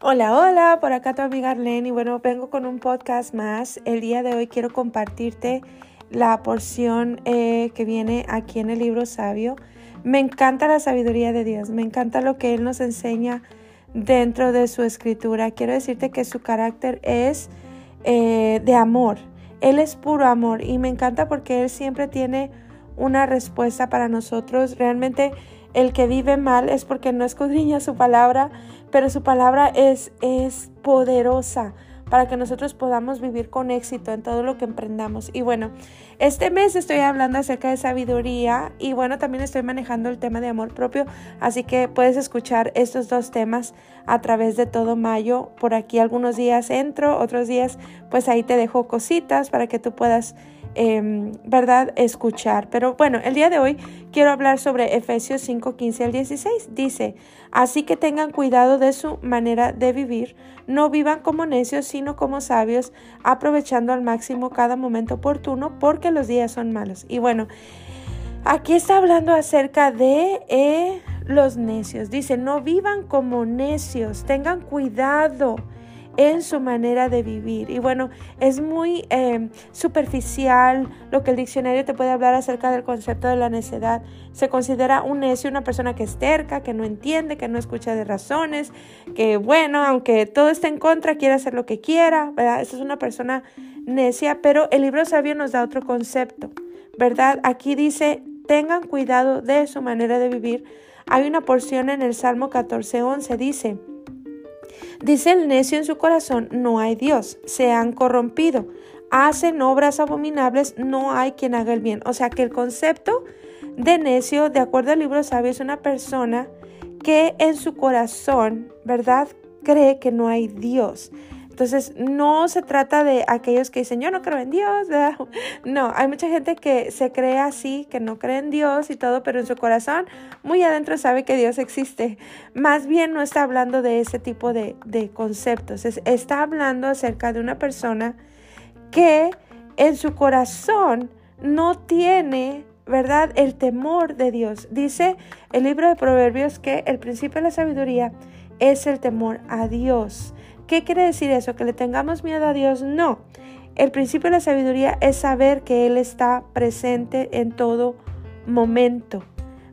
Hola, hola, por acá tu amiga Arlene y bueno, vengo con un podcast más. El día de hoy quiero compartirte la porción eh, que viene aquí en el libro sabio. Me encanta la sabiduría de Dios, me encanta lo que Él nos enseña dentro de su escritura. Quiero decirte que su carácter es eh, de amor. Él es puro amor y me encanta porque Él siempre tiene una respuesta para nosotros. Realmente el que vive mal es porque no escudriña su palabra, pero su palabra es, es poderosa para que nosotros podamos vivir con éxito en todo lo que emprendamos. Y bueno, este mes estoy hablando acerca de sabiduría y bueno, también estoy manejando el tema de amor propio, así que puedes escuchar estos dos temas a través de todo mayo. Por aquí algunos días entro, otros días pues ahí te dejo cositas para que tú puedas Em, ¿verdad? Escuchar. Pero bueno, el día de hoy quiero hablar sobre Efesios 5, 15 al 16. Dice, así que tengan cuidado de su manera de vivir, no vivan como necios, sino como sabios, aprovechando al máximo cada momento oportuno, porque los días son malos. Y bueno, aquí está hablando acerca de... Eh, los necios. Dice, no vivan como necios, tengan cuidado en su manera de vivir. Y bueno, es muy em, superficial lo que el diccionario te puede hablar acerca del concepto de la necedad. Se considera un necio una persona que es terca, que no entiende, que no escucha de razones, que bueno, aunque todo esté en contra, quiere hacer lo que quiera, ¿verdad? Esa es una persona necia, pero el libro sabio nos da otro concepto, ¿verdad? Aquí dice, tengan cuidado de su manera de vivir. Hay una porción en el Salmo 14.11, dice, Dice el necio en su corazón, no hay Dios, se han corrompido, hacen obras abominables, no hay quien haga el bien. O sea que el concepto de necio, de acuerdo al libro sabio, es una persona que en su corazón, ¿verdad? Cree que no hay Dios. Entonces, no se trata de aquellos que dicen, yo no creo en Dios, No, hay mucha gente que se cree así, que no cree en Dios y todo, pero en su corazón, muy adentro sabe que Dios existe. Más bien no está hablando de ese tipo de, conceptos, está hablando acerca de una persona que en su corazón no tiene ¿verdad? El temor de Dios. Dice el libro de Proverbios que el principio de la sabiduría es el temor a Dios. ¿Qué quiere decir eso? ¿Que le tengamos miedo a Dios? No. El principio de la sabiduría es saber que Él está presente en todo momento.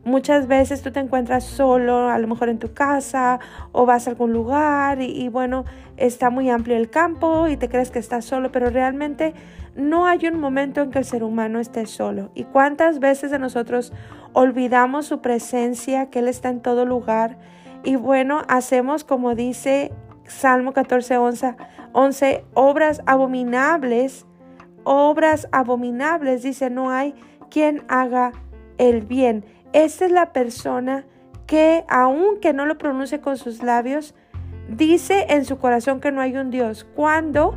Muchas veces tú te encuentras solo, a lo mejor en tu casa o vas a algún lugar y, y, bueno, está muy amplio el campo y te crees que estás solo, pero realmente no hay un momento en que el ser humano esté solo. ¿Y cuántas veces de nosotros olvidamos su presencia, que Él está en todo lugar? Y bueno, hacemos como dice Salmo 14, 11, obras abominables, obras abominables, dice, no hay quien haga el bien. Esta es la persona que, aunque no lo pronuncie con sus labios, dice en su corazón que no hay un Dios cuando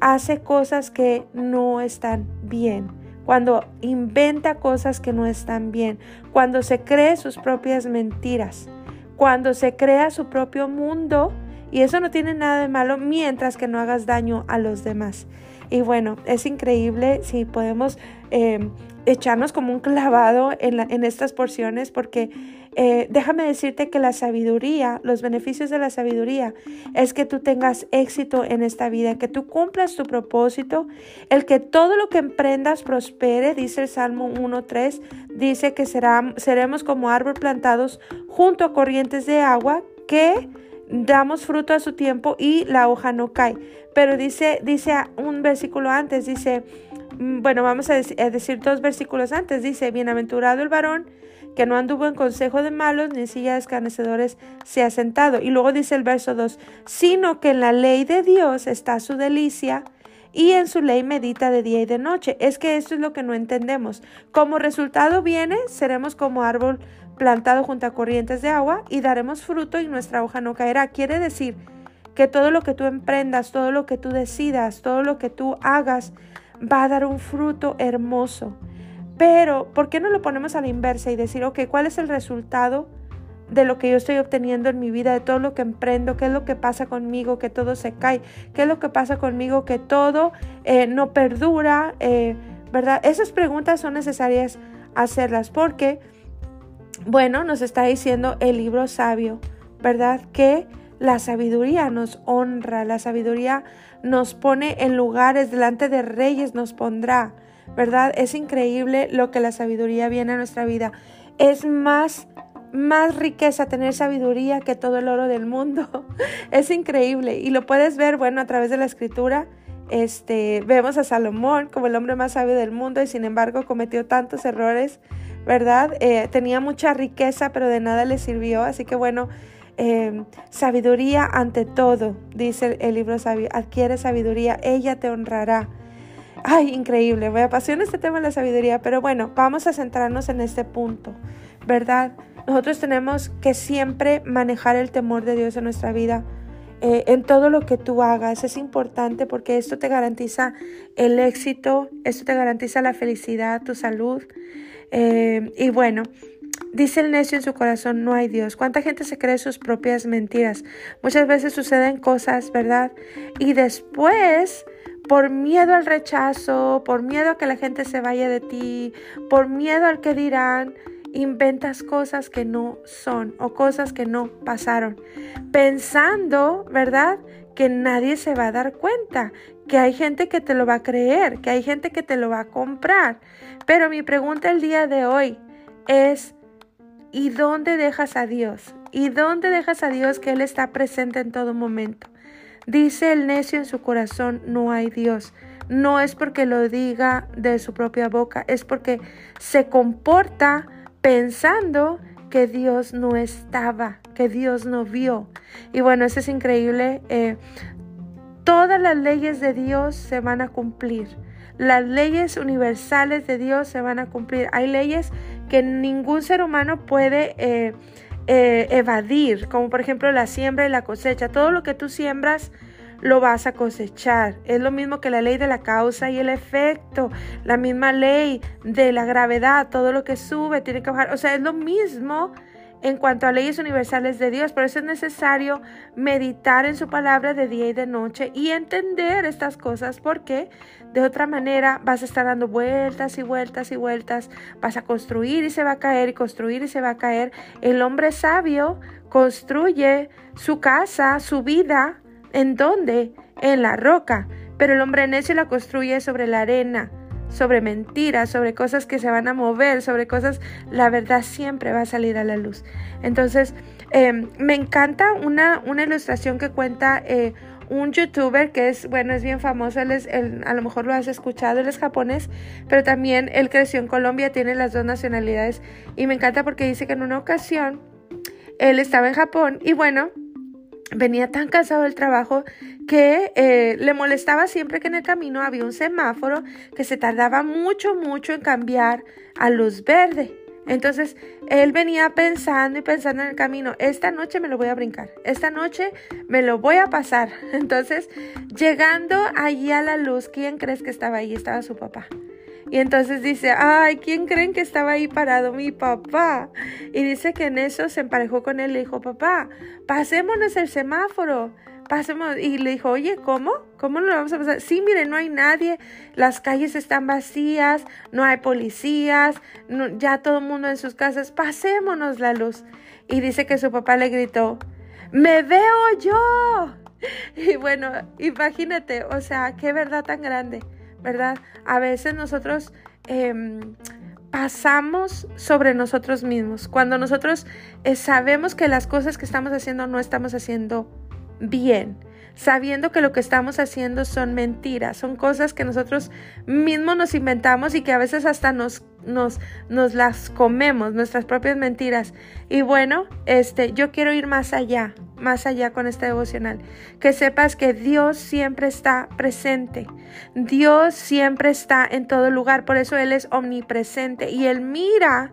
hace cosas que no están bien, cuando inventa cosas que no están bien, cuando se cree sus propias mentiras, cuando se crea su propio mundo y eso no tiene nada de malo mientras que no hagas daño a los demás. Y bueno, es increíble si podemos eh, echarnos como un clavado en, en estas porciones porque eh, déjame decirte que la sabiduría, los beneficios de la sabiduría es que tú tengas éxito en esta vida, que tú cumplas tu propósito, el que todo lo que emprendas prospere, dice el Salmo 1.3, dice que será, seremos como árbol plantados junto a corrientes de agua que damos fruto a su tiempo y la hoja no cae. Pero dice, dice un versículo antes, dice, mm, bueno, vamos a, decir dos versículos antes, dice, bienaventurado el varón que no anduvo en consejo de malos, ni en silla de escarnecedores se ha sentado. Y luego dice el verso 2, sino que en la ley de Dios está su delicia y en su ley medita de día y de noche. Es que esto es lo que no entendemos. Como resultado viene, seremos como árbol plantado junto a corrientes de agua y daremos fruto y nuestra hoja no caerá. Quiere decir que todo lo que tú emprendas, todo lo que tú decidas, todo lo que tú hagas va a dar un fruto hermoso. Pero, ¿por qué no lo ponemos a la inversa y decir, ok, ¿cuál es el resultado de lo que yo estoy obteniendo en mi vida, de todo lo que emprendo? ¿Qué es lo que pasa conmigo? Que todo se cae. ¿Qué es lo que pasa conmigo? Que todo eh, no perdura. Eh, ¿Verdad? Esas preguntas son necesarias hacerlas porque bueno, nos está diciendo el libro sabio, ¿verdad? Que la sabiduría nos honra, la sabiduría nos pone en lugares, delante de reyes nos pondrá, ¿verdad? Es increíble lo que la sabiduría viene a nuestra vida. Es más más riqueza tener sabiduría que todo el oro del mundo. es increíble y lo puedes ver, bueno, a través de la escritura. Este, vemos a Salomón como el hombre más sabio del mundo y sin embargo cometió tantos errores, ¿verdad? Eh, tenía mucha riqueza, pero de nada le sirvió. Así que bueno, em, sabiduría ante todo, dice el, libro sabio. Adquiere sabiduría, ella te honrará. Ay, increíble, me apasiona este tema de la sabiduría, pero bueno, vamos a centrarnos en este punto, ¿verdad? Nosotros tenemos que siempre manejar el temor de Dios en nuestra vida. Eh, en todo lo que tú hagas es importante porque esto te garantiza el éxito, esto te garantiza la felicidad, tu salud. Eh, y bueno, dice el necio en su corazón, no hay Dios. ¿Cuánta gente se cree sus propias mentiras? Muchas veces suceden cosas, ¿verdad? Y después por miedo al rechazo, por miedo a que la gente se vaya de ti, por miedo al que dirán, inventas cosas que no son o cosas que no pasaron, pensando, ¿verdad? Que nadie se va a dar cuenta, que hay gente que te lo va a creer, que hay gente que te lo va a comprar. Pero mi pregunta el día de hoy es, ¿y dónde dejas a Dios? ¿Y dónde dejas a Dios que Él está presente en todo momento? Dice el necio en su corazón, no hay Dios. No es porque lo diga de su propia boca, es porque se comporta pensando que Dios no estaba, que Dios no vio. Y bueno, eso es increíble. Eh, todas las leyes de Dios se van a cumplir. Las leyes universales de Dios se van a cumplir. Hay leyes que ningún ser humano puede eh, eh, evadir, como por ejemplo la siembra y la cosecha. Todo lo que tú siembras, lo vas a cosechar. Es lo mismo que la ley de la causa y el efecto, la misma ley de la gravedad, todo lo que sube tiene que bajar. O sea, es lo mismo en cuanto a leyes universales de Dios. Por eso es necesario meditar en su palabra de día y de noche y entender estas cosas porque de otra manera vas a estar dando vueltas y vueltas y vueltas. Vas a construir y se va a caer y construir y se va a caer. El hombre sabio construye su casa, su vida ¿En dónde? En la roca. Pero el hombre necio la construye sobre la arena, sobre mentiras, sobre cosas que se van a mover, sobre cosas, la verdad siempre va a salir a la luz. Entonces, em, me encanta una, una, ilustración que cuenta eh, un youtuber que es, bueno, es bien famoso, él es, a lo mejor lo has escuchado, él es japonés, pero también él creció en Colombia, tiene las dos nacionalidades y me encanta porque dice que en una ocasión él estaba en Japón y bueno, venía tan cansado del trabajo que eh, le molestaba siempre que en el camino había un semáforo que se tardaba mucho, mucho en cambiar a luz verde. Entonces él venía pensando y pensando en el camino, esta noche me lo voy a brincar, esta noche me lo voy a pasar. Entonces, llegando allí a la luz, ¿quién crees que estaba ahí? Estaba su papá. Y entonces dice, ay, ¿quién creen que estaba ahí parado? Mi papá. Y dice que en eso se emparejó con él y le dijo, papá, pasémonos el semáforo. Pasemos. Y le dijo, oye, ¿cómo? ¿Cómo lo vamos a pasar? Sí, mire, no hay nadie, las calles están vacías, no hay policías, ya todo el mundo en sus casas, pasémonos la luz. Y dice que su papá le gritó, me veo yo. Y bueno, imagínate, o sea, qué verdad tan grande. ¿Verdad? A veces nosotros em, pasamos sobre nosotros mismos. Cuando nosotros eh, sabemos que las cosas que estamos haciendo no estamos haciendo bien, sabiendo que lo que estamos haciendo son mentiras, son cosas que nosotros mismos nos inventamos y que a veces hasta nos, nos, nos las comemos, nuestras propias mentiras. Y bueno, este, yo quiero ir más allá, más allá con este devocional. Que sepas que Dios siempre está presente. Dios siempre está en todo lugar. Por eso Él es omnipresente y Él mira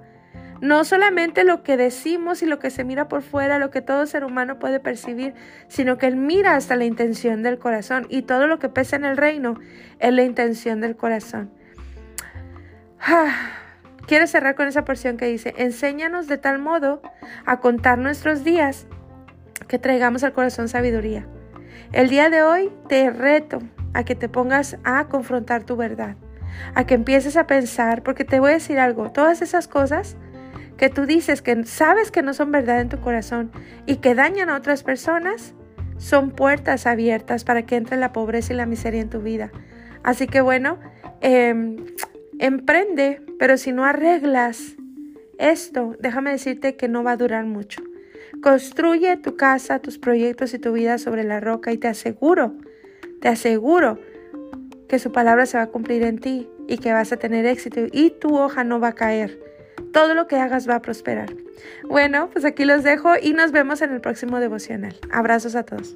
no solamente lo que decimos y lo que se mira por fuera, lo que todo ser humano puede percibir, sino que Él mira hasta la intención del corazón y todo lo que pesa en el reino es la intención del corazón. Quiero cerrar con esa porción que dice, enséñanos de tal modo a contar nuestros días que traigamos al corazón sabiduría. El día de hoy te reto a que te pongas a confrontar tu verdad, a que empieces a pensar, porque te voy a decir algo, todas esas cosas que tú dices que sabes que no son verdad en tu corazón y que dañan a otras personas, son puertas abiertas para que entre la pobreza y la miseria en tu vida. Así que bueno, em, emprende, pero si no arreglas esto, déjame decirte que no va a durar mucho. Construye tu casa, tus proyectos y tu vida sobre la roca y te aseguro, te aseguro que su palabra se va a cumplir en ti y que vas a tener éxito y tu hoja no va a caer. Todo lo que hagas va a prosperar. Bueno, pues aquí los dejo y nos vemos en el próximo devocional. Abrazos a todos.